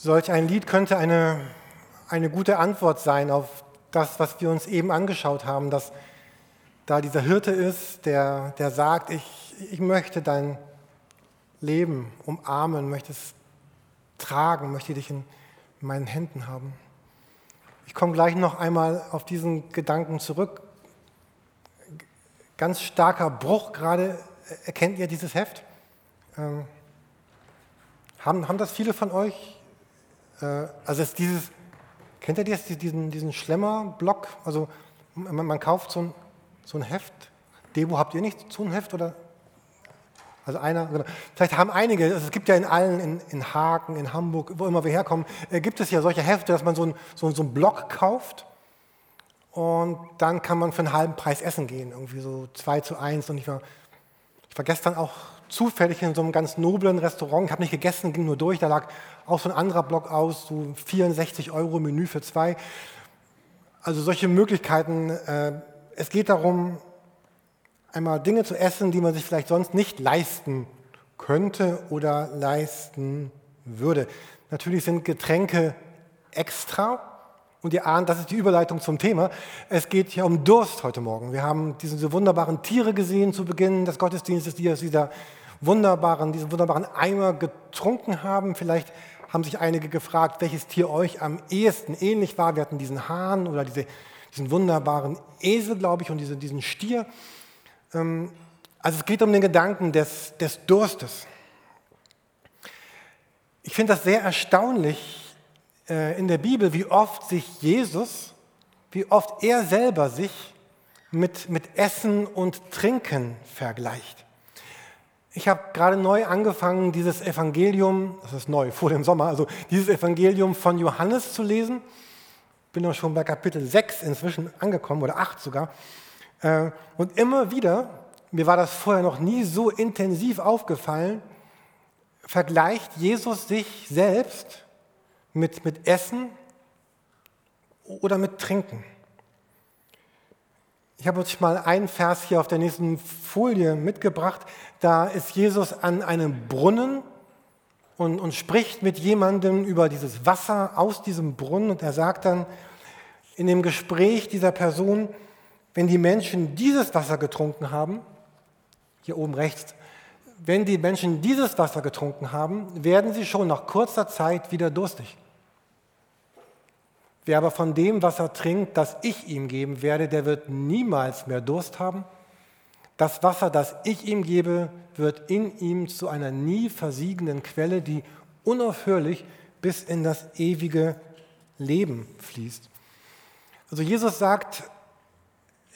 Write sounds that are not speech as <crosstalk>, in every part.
Solch ein Lied könnte eine, eine gute Antwort sein auf das, was wir uns eben angeschaut haben, dass da dieser Hirte ist, der, der sagt, ich, ich möchte dein Leben umarmen, möchte es tragen, möchte dich in meinen Händen haben. Ich komme gleich noch einmal auf diesen Gedanken zurück. Ganz starker Bruch gerade. Erkennt ihr dieses Heft? Ähm, haben, haben das viele von euch? Äh, also ist dieses, kennt ihr das, diesen, diesen Schlemmerblock? Also man, man kauft so ein, so ein Heft. Debo, habt ihr nicht so ein Heft oder also einer, genau. vielleicht haben einige, also es gibt ja in allen, in, in Hagen, in Hamburg, wo immer wir herkommen, äh, gibt es ja solche Hefte, dass man so, ein, so, so einen Block kauft und dann kann man für einen halben Preis essen gehen, irgendwie so zwei zu eins. Und ich war, ich war gestern auch zufällig in so einem ganz noblen Restaurant, ich habe nicht gegessen, ging nur durch, da lag auch so ein anderer Block aus, so 64 Euro Menü für zwei. Also solche Möglichkeiten. Äh, es geht darum, einmal Dinge zu essen, die man sich vielleicht sonst nicht leisten könnte oder leisten würde. Natürlich sind Getränke extra und ihr ahnt, das ist die Überleitung zum Thema. Es geht hier um Durst heute Morgen. Wir haben diese wunderbaren Tiere gesehen zu Beginn des Gottesdienstes, die aus dieser wunderbaren, diesen wunderbaren Eimer getrunken haben. Vielleicht haben sich einige gefragt, welches Tier euch am ehesten ähnlich war. Wir hatten diesen Hahn oder diese, diesen wunderbaren Esel, glaube ich, und diese, diesen Stier. Ähm, also es geht um den Gedanken des, des Durstes. Ich finde das sehr erstaunlich in der Bibel, wie oft sich Jesus, wie oft er selber sich mit, mit Essen und Trinken vergleicht. Ich habe gerade neu angefangen, dieses Evangelium, das ist neu, vor dem Sommer, also dieses Evangelium von Johannes zu lesen. Bin auch schon bei Kapitel 6 inzwischen angekommen, oder 8 sogar. Äh, und immer wieder, mir war das vorher noch nie so intensiv aufgefallen, vergleicht Jesus sich selbst mit, mit Essen oder mit Trinken. Ich habe euch mal einen Vers hier auf der nächsten Folie mitgebracht. Da ist Jesus an einem Brunnen und, und spricht mit jemandem über dieses Wasser aus diesem Brunnen. Und er sagt dann in dem Gespräch dieser Person, wenn die Menschen dieses Wasser getrunken haben, hier oben rechts, wenn die Menschen dieses Wasser getrunken haben, werden sie schon nach kurzer Zeit wieder durstig. Wer aber von dem Wasser trinkt, das ich ihm geben werde, der wird niemals mehr Durst haben. Das Wasser, das ich ihm gebe, wird in ihm zu einer nie versiegenden Quelle, die unaufhörlich bis in das ewige Leben fließt. Also Jesus sagt,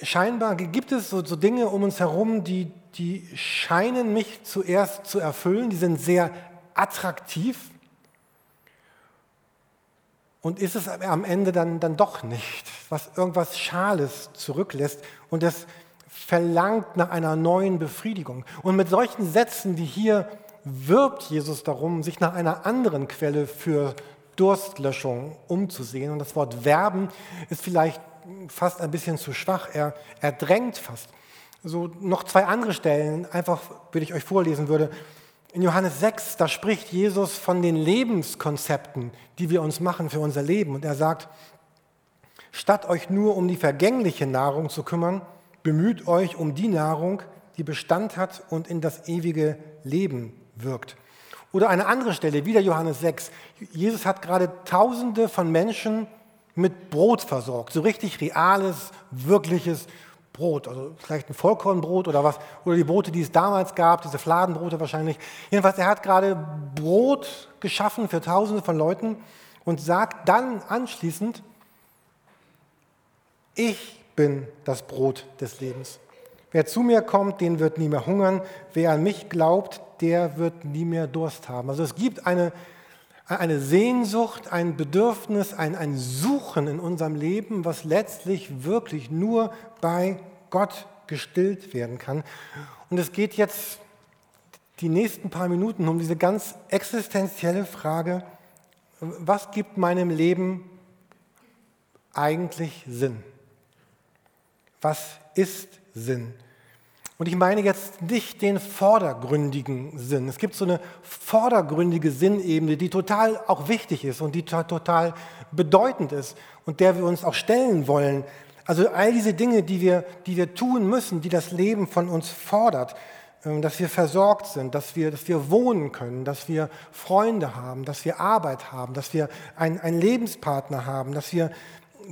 scheinbar gibt es so, so, Dinge um uns herum, die, die scheinen mich zuerst zu erfüllen, die sind sehr attraktiv. Und ist es am Ende dann, dann doch nicht, was irgendwas Schales zurücklässt und es verlangt nach einer neuen Befriedigung. Und mit solchen Sätzen wie hier wirbt Jesus darum, sich nach einer anderen Quelle für Durstlöschung umzusehen. Und das Wort werben ist vielleicht fast ein bisschen zu schwach, er, er drängt fast. So noch zwei andere Stellen, einfach würde ich euch vorlesen würde. In Johannes 6, da spricht Jesus von den Lebenskonzepten, die wir uns machen für unser Leben. Und er sagt, statt euch nur um die vergängliche Nahrung zu kümmern, bemüht euch um die Nahrung, die Bestand hat und in das ewige Leben wirkt. Oder eine andere Stelle, wieder Johannes 6. Jesus hat gerade Tausende von Menschen mit Brot versorgt, so richtig reales, wirkliches Brot, also vielleicht ein Vollkornbrot oder was, oder die Brote, die es damals gab, diese Fladenbrote wahrscheinlich. Jedenfalls, er hat gerade Brot geschaffen für Tausende von Leuten und sagt dann anschließend, ich bin das Brot des Lebens. Wer zu mir kommt, den wird nie mehr hungern. Wer an mich glaubt, der wird nie mehr Durst haben. Also es gibt eine eine Sehnsucht, ein Bedürfnis, ein, ein Suchen in unserem Leben, was letztlich wirklich nur bei Gott gestillt werden kann. Und es geht jetzt die nächsten paar Minuten um diese ganz existenzielle Frage, was gibt meinem Leben eigentlich Sinn? Was ist Sinn? Und ich meine jetzt nicht den vordergründigen Sinn. Es gibt so eine vordergründige Sinnebene, die total auch wichtig ist und die total bedeutend ist und der wir uns auch stellen wollen. Also all diese Dinge, die wir, die wir tun müssen, die das Leben von uns fordert, ähm, dass wir versorgt sind, dass wir, dass wir wohnen können, dass wir Freunde haben, dass wir Arbeit haben, dass wir einen, einen Lebenspartner haben, dass wir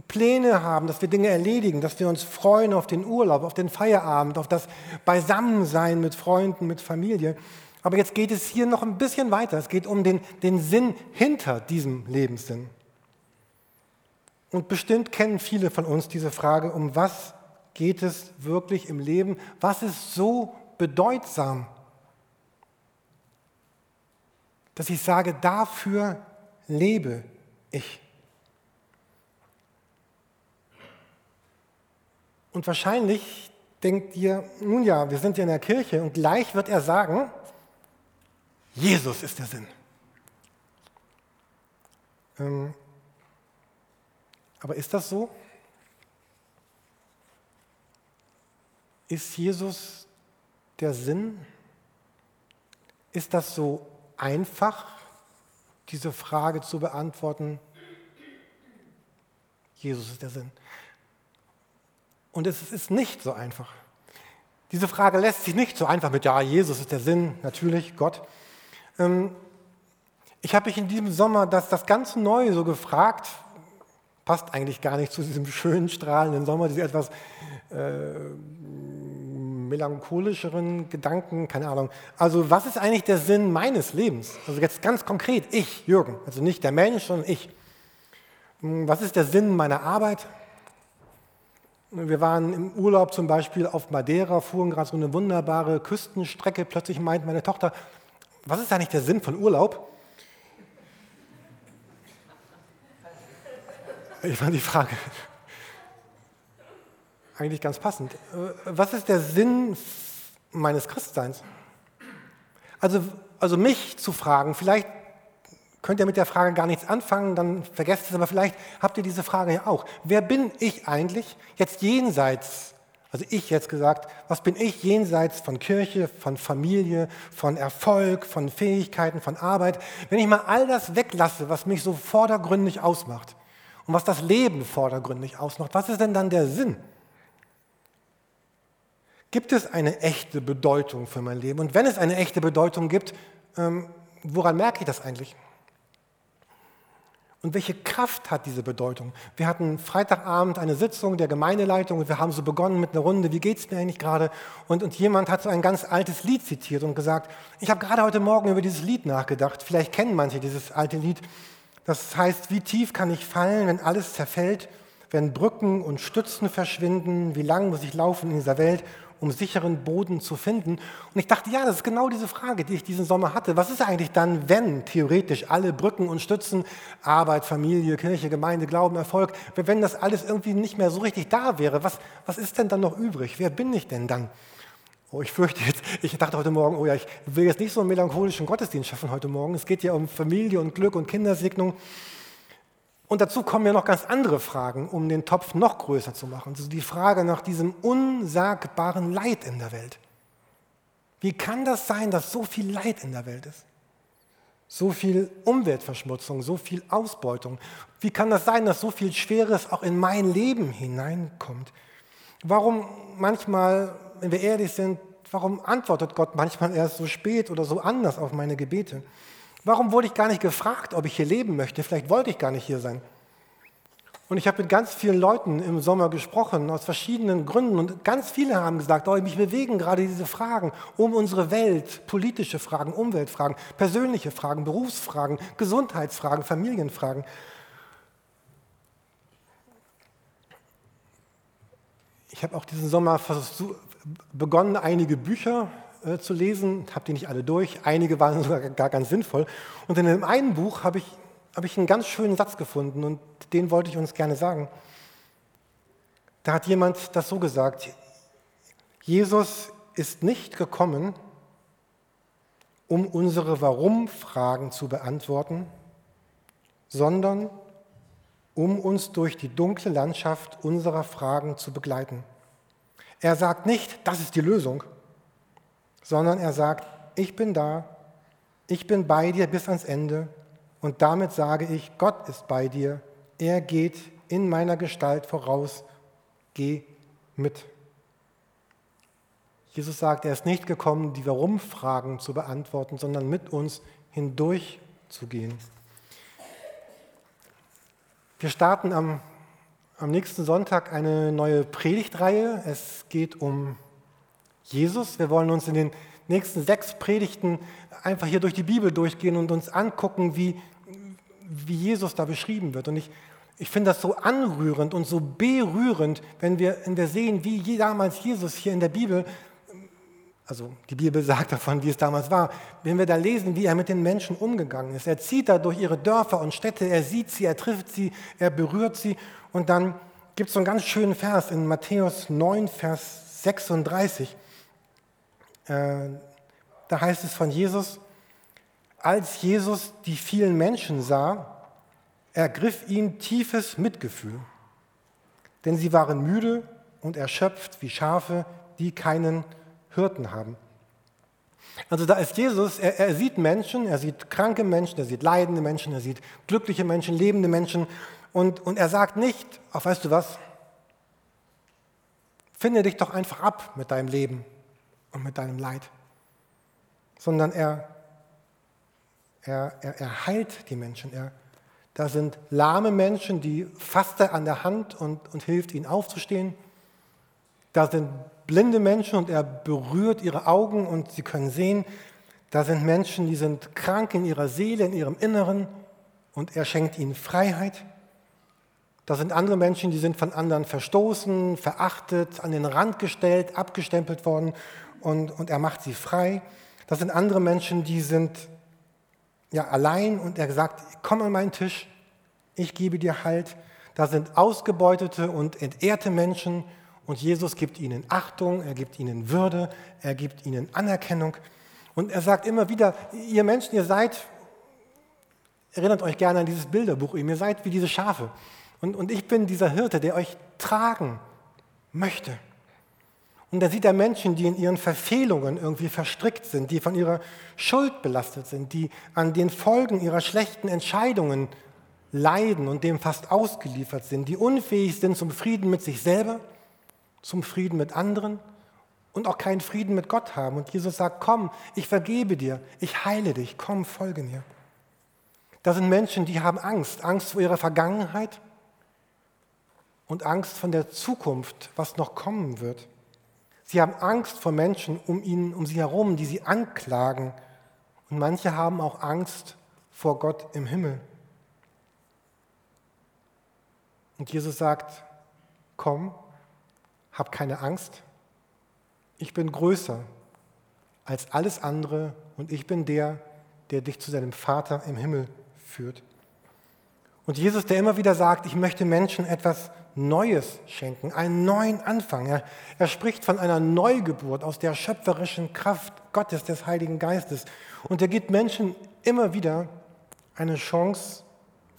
Pläne haben, dass wir Dinge erledigen, dass wir uns freuen auf den Urlaub, auf den Feierabend, auf das Beisammensein mit Freunden, mit Familie. Aber jetzt geht es hier noch ein bisschen weiter. Es geht um den, den Sinn hinter diesem Lebenssinn. Und bestimmt kennen viele von uns diese Frage, um was geht es wirklich im Leben? Was ist so bedeutsam, dass ich sage, dafür lebe ich. Und wahrscheinlich denkt ihr, nun ja, wir sind ja in der Kirche und gleich wird er sagen, Jesus ist der Sinn. Ähm, aber ist das so? Ist Jesus der Sinn? Ist das so einfach, diese Frage zu beantworten? Jesus ist der Sinn. Und es ist nicht so einfach. Diese Frage lässt sich nicht so einfach mit, ja, Jesus ist der Sinn, natürlich, Gott. Ähm, ich habe mich in diesem Sommer das, das ganz neu so gefragt, passt eigentlich gar nicht zu diesem schönen, strahlenden Sommer, diese etwas äh, melancholischeren Gedanken, keine Ahnung. Also was ist eigentlich der Sinn meines Lebens? Also jetzt ganz konkret, ich, Jürgen, also nicht der Mensch, sondern ich. Hm, was ist der Sinn meiner Arbeit? Wir waren im Urlaub zum Beispiel auf Madeira, fuhren gerade so eine wunderbare Küstenstrecke. Plötzlich meint meine Tochter, was ist eigentlich der Sinn von Urlaub? Ich fand die Frage eigentlich ganz passend. Was ist der Sinn meines Christseins? Also, also mich zu fragen, vielleicht könnt ihr mit der Frage gar nichts anfangen, dann vergesst es, aber vielleicht habt ihr diese Frage ja auch. Wer bin ich eigentlich jetzt jenseits, also ich jetzt gesagt, was bin ich jenseits von Kirche, von Familie, von Erfolg, von Fähigkeiten, von Arbeit, wenn ich mal all das weglasse, was mich so vordergründig ausmacht und was das Leben vordergründig ausmacht, was ist denn dann der Sinn? Gibt es eine echte Bedeutung für mein Leben? Und wenn es eine echte Bedeutung gibt, ähm, woran merke ich das eigentlich? Und welche Kraft hat diese Bedeutung? Wir hatten Freitagabend eine Sitzung der Gemeindeleitung und wir haben so begonnen mit einer Runde, wie geht es mir eigentlich gerade? Und, und jemand hat so ein ganz altes Lied zitiert und gesagt, ich habe gerade heute Morgen über dieses Lied nachgedacht. Vielleicht kennen manche dieses alte Lied. Das heißt, wie tief kann ich fallen, wenn alles zerfällt, wenn Brücken und Stützen verschwinden, wie lang muss ich laufen in dieser Welt, um sicheren Boden zu finden. Und ich dachte, ja, das ist genau diese Frage, die ich diesen Sommer hatte. Was ist eigentlich dann, wenn theoretisch alle Brücken und Stützen, Arbeit, Familie, Kirche, Gemeinde, Glauben, Erfolg, wenn das alles irgendwie nicht mehr so richtig da wäre, was, was ist denn dann noch übrig? Wer bin ich denn dann? Oh, ich fürchte jetzt, ich dachte heute Morgen, oh ja, ich will jetzt nicht so einen melancholischen Gottesdienst schaffen heute Morgen. Es geht ja um Familie und Glück und Kindersegnung. Und dazu kommen ja noch ganz andere Fragen, um den Topf noch größer zu machen. Also die Frage nach diesem unsagbaren Leid in der Welt. Wie kann das sein, dass so viel Leid in der Welt ist? So viel Umweltverschmutzung, so viel Ausbeutung. Wie kann das sein, dass so viel Schweres auch in mein Leben hineinkommt? Warum manchmal, wenn wir ehrlich sind, warum antwortet Gott manchmal erst so spät oder so anders auf meine Gebete? Warum wurde ich gar nicht gefragt, ob ich hier leben möchte? Vielleicht wollte ich gar nicht hier sein. Und ich habe mit ganz vielen Leuten im Sommer gesprochen, aus verschiedenen Gründen. Und ganz viele haben gesagt, oh, mich bewegen gerade diese Fragen um unsere Welt, politische Fragen, Umweltfragen, persönliche Fragen, Berufsfragen, Gesundheitsfragen, Familienfragen. Ich habe auch diesen Sommer begonnen, einige Bücher äh, zu lesen, habe die nicht alle durch, einige waren <laughs> sogar gar ganz sinnvoll. Und in dem einen Buch habe ich, hab ich einen ganz schönen Satz gefunden und den wollte ich uns gerne sagen. Da hat jemand das so gesagt, Jesus ist nicht gekommen, um unsere Warum-Fragen zu beantworten, sondern um uns durch die dunkle Landschaft unserer Fragen zu begleiten. Er sagt nicht, das ist die Lösung, sondern er sagt, ich bin da, ich bin bei dir bis ans Ende und damit sage ich, Gott ist bei dir, er geht in meiner Gestalt voraus, geh mit. Jesus sagt, er ist nicht gekommen, die Warum-Fragen zu beantworten, sondern mit uns hindurch zu gehen. Wir starten am, am nächsten Sonntag eine neue Predigtreihe. Es geht um Jesus. Wir wollen uns in den nächsten sechs Predigten einfach hier durch die Bibel durchgehen und uns angucken, wie, wie Jesus da beschrieben wird. Und ich, ich finde das so anrührend und so berührend, wenn wir, wenn wir sehen, wie damals Jesus hier in der Bibel also die Bibel sagt davon, wie es damals war, wenn wir da lesen, wie er mit den Menschen umgegangen ist. Er zieht da durch ihre Dörfer und Städte, er sieht sie, er trifft sie, er berührt sie. Und dann gibt es so einen ganz schönen Vers in Matthäus 9, Vers 36. Äh, da heißt es von Jesus, als Jesus die vielen Menschen sah, ergriff ihn tiefes Mitgefühl, denn sie waren müde und erschöpft wie Schafe, die keinen Hirten haben. Also da ist Jesus, er, er, sieht Menschen, er sieht kranke Menschen, er sieht leidende Menschen, er sieht glückliche Menschen, lebende Menschen. Und, und er sagt nicht, ach weißt du was, finde dich doch einfach ab mit deinem Leben und mit deinem Leid, sondern er, er, er, er heilt die Menschen. Er, da sind lahme Menschen, die fasst er an der Hand und, und hilft ihnen aufzustehen. Da sind blinde Menschen und er berührt ihre Augen und sie können sehen. Da sind Menschen, die sind krank in ihrer Seele, in ihrem Inneren und er schenkt ihnen Freiheit. Da sind andere Menschen, die sind von anderen verstoßen, verachtet, an den Rand gestellt, abgestempelt worden und, und er macht sie frei. Da sind andere Menschen, die sind ja allein und er sagt, komm an meinen Tisch, ich gebe dir Halt. Da sind ausgebeutete und entehrte Menschen und Jesus gibt ihnen Achtung, er gibt ihnen Würde, er gibt ihnen Anerkennung. Und er sagt immer wieder, ihr Menschen, ihr seid, erinnert euch gerne an dieses Bilderbuch, ihr seid wie diese Schafe. Und, und ich bin dieser Hirte, der euch tragen möchte. Und da sieht er Menschen, die in ihren Verfehlungen irgendwie verstrickt sind, die von ihrer Schuld belastet sind, die an den Folgen ihrer schlechten Entscheidungen leiden und dem fast ausgeliefert sind, die unfähig sind zum Frieden mit sich selber zum Frieden mit anderen und auch keinen Frieden mit Gott haben. Und Jesus sagt, komm, ich vergebe dir, ich heile dich, komm, folge mir. Da sind Menschen, die haben Angst, Angst vor ihrer Vergangenheit und Angst von der Zukunft, was noch kommen wird. Sie haben Angst vor Menschen um ihnen, um sie herum, die sie anklagen. Und manche haben auch Angst vor Gott im Himmel. Und Jesus sagt, komm, hab keine Angst. Ich bin größer als alles andere und ich bin der, der dich zu deinem Vater im Himmel führt. Und Jesus, der immer wieder sagt, ich möchte Menschen etwas Neues schenken, einen neuen Anfang. Er, er spricht von einer Neugeburt aus der schöpferischen Kraft Gottes, des Heiligen Geistes. Und er gibt Menschen immer wieder eine Chance,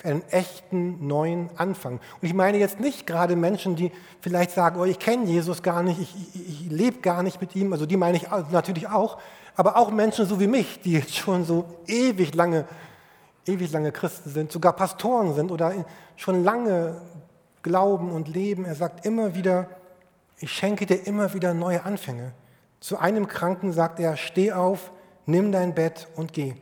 einen echten neuen Anfang. Und ich meine jetzt nicht gerade Menschen, die vielleicht sagen, oh, ich kenne Jesus gar nicht, ich, ich, ich lebe gar nicht mit ihm, also die meine ich natürlich auch, aber auch Menschen so wie mich, die jetzt schon so ewig lange, ewig lange Christen sind, sogar Pastoren sind oder schon lange glauben und leben. Er sagt immer wieder, ich schenke dir immer wieder neue Anfänge. Zu einem Kranken sagt er, steh auf, nimm dein Bett und geh.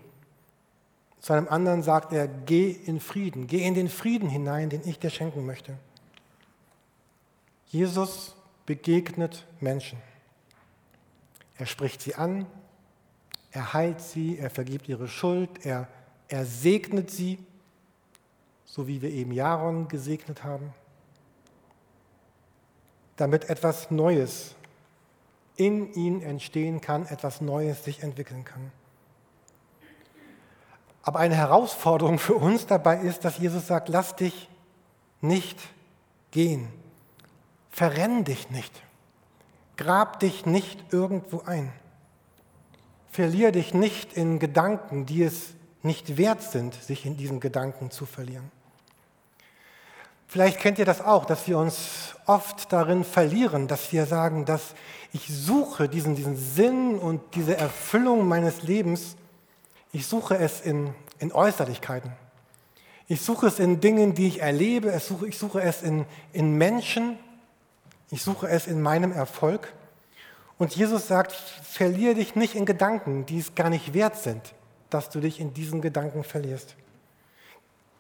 Zu einem anderen sagt er, geh in Frieden, geh in den Frieden hinein, den ich dir schenken möchte. Jesus begegnet Menschen. Er spricht sie an, er heilt sie, er vergibt ihre Schuld, er, er segnet sie, so wie wir eben Jaron gesegnet haben, damit etwas Neues in ihnen entstehen kann, etwas Neues sich entwickeln kann. Aber eine Herausforderung für uns dabei ist, dass Jesus sagt, lass dich nicht gehen. Verrenn dich nicht. Grab dich nicht irgendwo ein. Verlier dich nicht in Gedanken, die es nicht wert sind, sich in diesen Gedanken zu verlieren. Vielleicht kennt ihr das auch, dass wir uns oft darin verlieren, dass wir sagen, dass ich suche diesen, diesen Sinn und diese Erfüllung meines Lebens, ich suche es in, in Äußerlichkeiten. Ich suche es in Dingen, die ich erlebe, ich suche, ich suche es in, in Menschen, ich suche es in meinem Erfolg. Und Jesus sagt, verliere dich nicht in Gedanken, die es gar nicht wert sind, dass du dich in diesen Gedanken verlierst.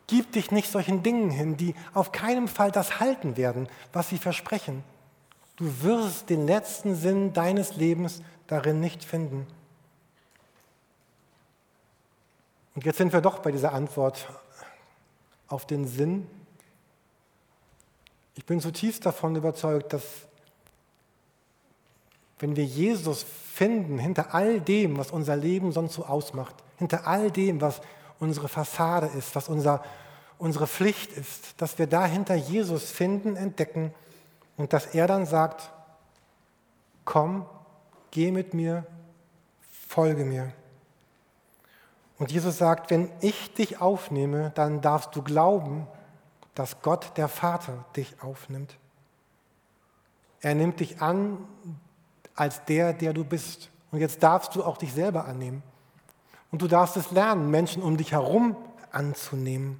Gib dich nicht solchen Dingen hin, die auf keinen Fall das halten werden, was sie versprechen. Du wirst den letzten Sinn deines Lebens darin nicht finden. Und jetzt sind wir doch bei dieser Antwort auf den Sinn. Ich bin zutiefst davon überzeugt, dass wenn wir Jesus finden, hinter all dem, was unser Leben sonst so ausmacht, hinter all dem, was unsere Fassade ist, was unser, unsere Pflicht ist, dass wir dahinter Jesus finden, entdecken und dass er dann sagt, komm, geh mit mir, folge mir. Und Jesus sagt, wenn ich dich aufnehme, dann darfst du glauben, dass Gott der Vater dich aufnimmt. Er nimmt dich an als der, der du bist. Und jetzt darfst du auch dich selber annehmen. Und du darfst es lernen, Menschen um dich herum anzunehmen.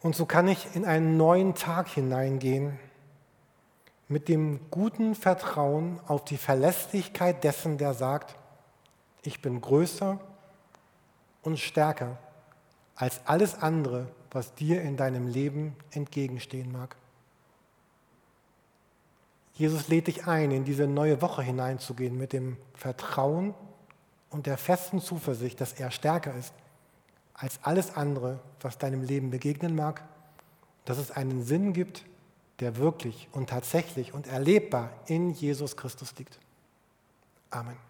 Und so kann ich in einen neuen Tag hineingehen mit dem guten Vertrauen auf die Verlässlichkeit dessen, der sagt, ich bin größer und stärker als alles andere, was dir in deinem Leben entgegenstehen mag. Jesus lädt dich ein, in diese neue Woche hineinzugehen mit dem Vertrauen und der festen Zuversicht, dass er stärker ist als alles andere, was deinem Leben begegnen mag, dass es einen Sinn gibt, der wirklich und tatsächlich und erlebbar in Jesus Christus liegt. Amen.